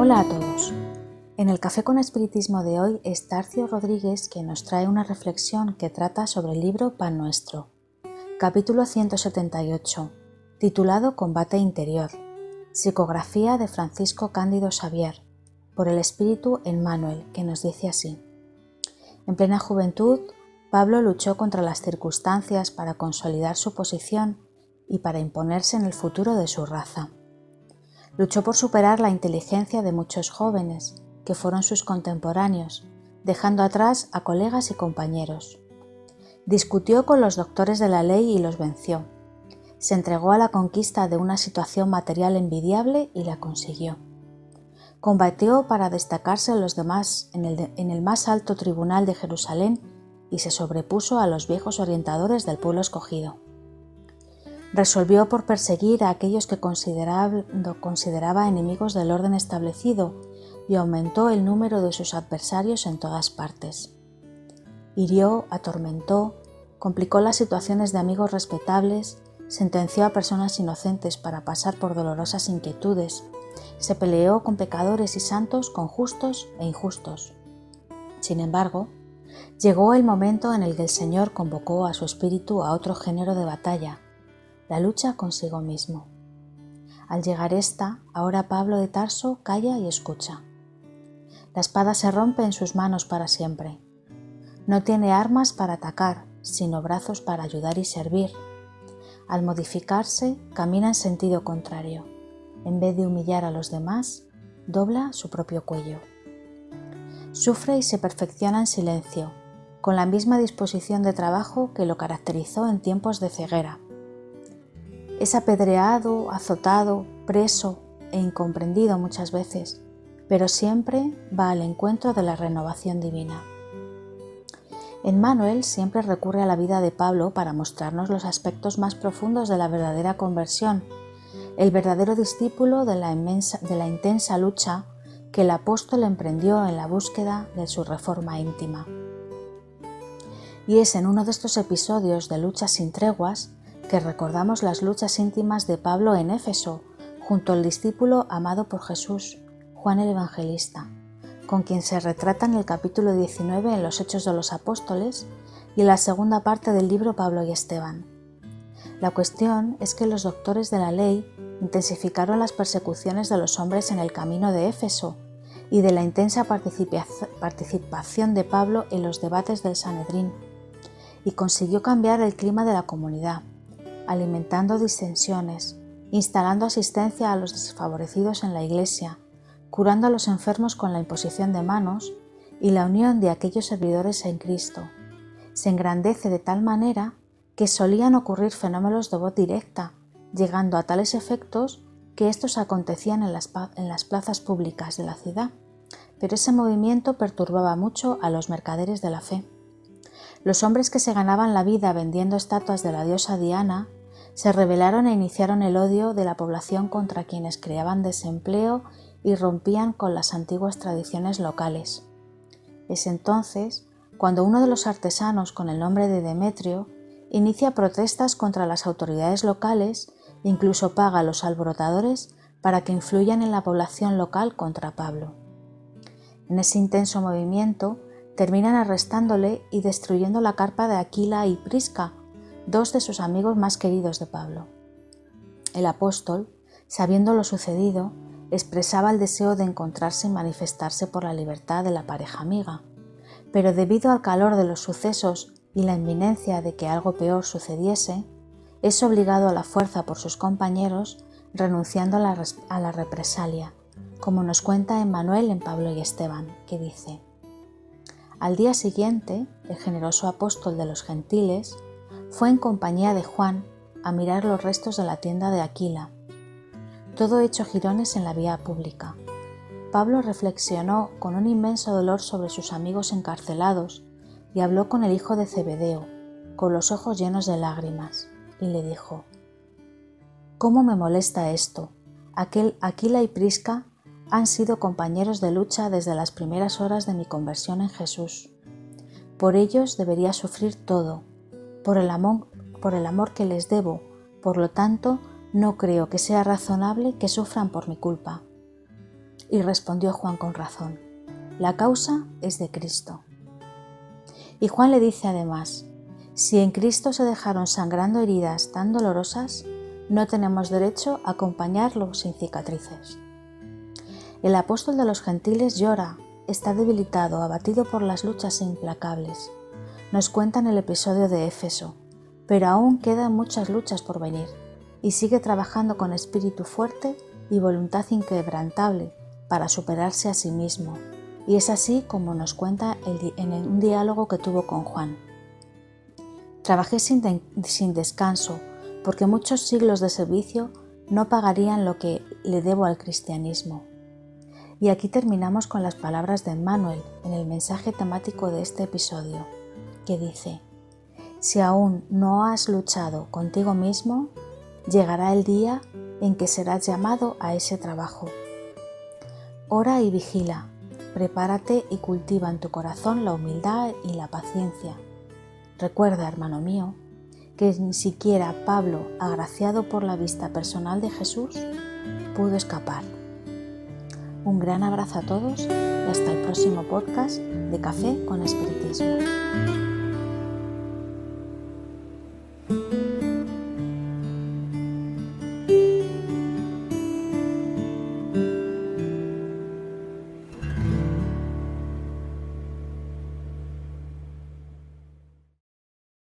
Hola a todos. En el Café con Espiritismo de hoy es Tarcio Rodríguez quien nos trae una reflexión que trata sobre el libro Pan Nuestro, capítulo 178, titulado Combate Interior, psicografía de Francisco Cándido Xavier, por el Espíritu Emmanuel, que nos dice así. En plena juventud, Pablo luchó contra las circunstancias para consolidar su posición y para imponerse en el futuro de su raza. Luchó por superar la inteligencia de muchos jóvenes, que fueron sus contemporáneos, dejando atrás a colegas y compañeros. Discutió con los doctores de la ley y los venció. Se entregó a la conquista de una situación material envidiable y la consiguió. Combatió para destacarse en los demás en el, en el más alto tribunal de Jerusalén y se sobrepuso a los viejos orientadores del pueblo escogido resolvió por perseguir a aquellos que consideraba enemigos del orden establecido y aumentó el número de sus adversarios en todas partes. Hirió, atormentó, complicó las situaciones de amigos respetables, sentenció a personas inocentes para pasar por dolorosas inquietudes, se peleó con pecadores y santos, con justos e injustos. Sin embargo, llegó el momento en el que el Señor convocó a su espíritu a otro género de batalla, la lucha consigo mismo. Al llegar esta, ahora Pablo de Tarso calla y escucha. La espada se rompe en sus manos para siempre. No tiene armas para atacar, sino brazos para ayudar y servir. Al modificarse, camina en sentido contrario. En vez de humillar a los demás, dobla su propio cuello. Sufre y se perfecciona en silencio, con la misma disposición de trabajo que lo caracterizó en tiempos de ceguera es apedreado, azotado, preso e incomprendido muchas veces, pero siempre va al encuentro de la renovación divina. En Manuel siempre recurre a la vida de Pablo para mostrarnos los aspectos más profundos de la verdadera conversión, el verdadero discípulo de la, intensa lucha que el apóstol emprendió en la búsqueda de su reforma íntima. Y es en uno de estos episodios de luchas sin treguas que recordamos las luchas íntimas de Pablo en Éfeso, junto al discípulo amado por Jesús, Juan el Evangelista, con quien se retrata en el capítulo 19 en los Hechos de los Apóstoles y en la segunda parte del libro Pablo y Esteban. La cuestión es que los doctores de la ley intensificaron las persecuciones de los hombres en el camino de Éfeso y de la intensa participación de Pablo en los debates del Sanedrín, y consiguió cambiar el clima de la comunidad alimentando disensiones, instalando asistencia a los desfavorecidos en la Iglesia, curando a los enfermos con la imposición de manos y la unión de aquellos servidores en Cristo. Se engrandece de tal manera que solían ocurrir fenómenos de voz directa, llegando a tales efectos que estos acontecían en las, en las plazas públicas de la ciudad, pero ese movimiento perturbaba mucho a los mercaderes de la fe. Los hombres que se ganaban la vida vendiendo estatuas de la diosa Diana se rebelaron e iniciaron el odio de la población contra quienes creaban desempleo y rompían con las antiguas tradiciones locales. Es entonces cuando uno de los artesanos con el nombre de Demetrio inicia protestas contra las autoridades locales e incluso paga a los alborotadores para que influyan en la población local contra Pablo. En ese intenso movimiento terminan arrestándole y destruyendo la carpa de Aquila y Prisca, dos de sus amigos más queridos de Pablo. El apóstol, sabiendo lo sucedido, expresaba el deseo de encontrarse y manifestarse por la libertad de la pareja amiga, pero debido al calor de los sucesos y la inminencia de que algo peor sucediese, es obligado a la fuerza por sus compañeros, renunciando a la, a la represalia, como nos cuenta Emmanuel en Pablo y Esteban, que dice, Al día siguiente, el generoso apóstol de los gentiles fue en compañía de Juan a mirar los restos de la tienda de Aquila, todo hecho jirones en la vía pública. Pablo reflexionó con un inmenso dolor sobre sus amigos encarcelados y habló con el hijo de Zebedeo, con los ojos llenos de lágrimas, y le dijo, ¿Cómo me molesta esto? Aquel Aquila y Prisca han sido compañeros de lucha desde las primeras horas de mi conversión en Jesús. Por ellos debería sufrir todo, por el amor, por el amor que les debo, por lo tanto, no creo que sea razonable que sufran por mi culpa. Y respondió Juan con razón, la causa es de Cristo. Y Juan le dice además, si en Cristo se dejaron sangrando heridas tan dolorosas, no tenemos derecho a acompañarlo sin cicatrices. El apóstol de los gentiles llora, está debilitado, abatido por las luchas implacables. Nos cuentan el episodio de Éfeso, pero aún quedan muchas luchas por venir, y sigue trabajando con espíritu fuerte y voluntad inquebrantable para superarse a sí mismo, y es así como nos cuenta en un diálogo que tuvo con Juan. Trabajé sin, sin descanso, porque muchos siglos de servicio no pagarían lo que le debo al cristianismo. Y aquí terminamos con las palabras de Emmanuel en el mensaje temático de este episodio, que dice, si aún no has luchado contigo mismo, llegará el día en que serás llamado a ese trabajo. Ora y vigila, prepárate y cultiva en tu corazón la humildad y la paciencia. Recuerda, hermano mío, que ni siquiera Pablo, agraciado por la vista personal de Jesús, pudo escapar. Un gran abrazo a todos y hasta el próximo podcast de Café con Espiritismo.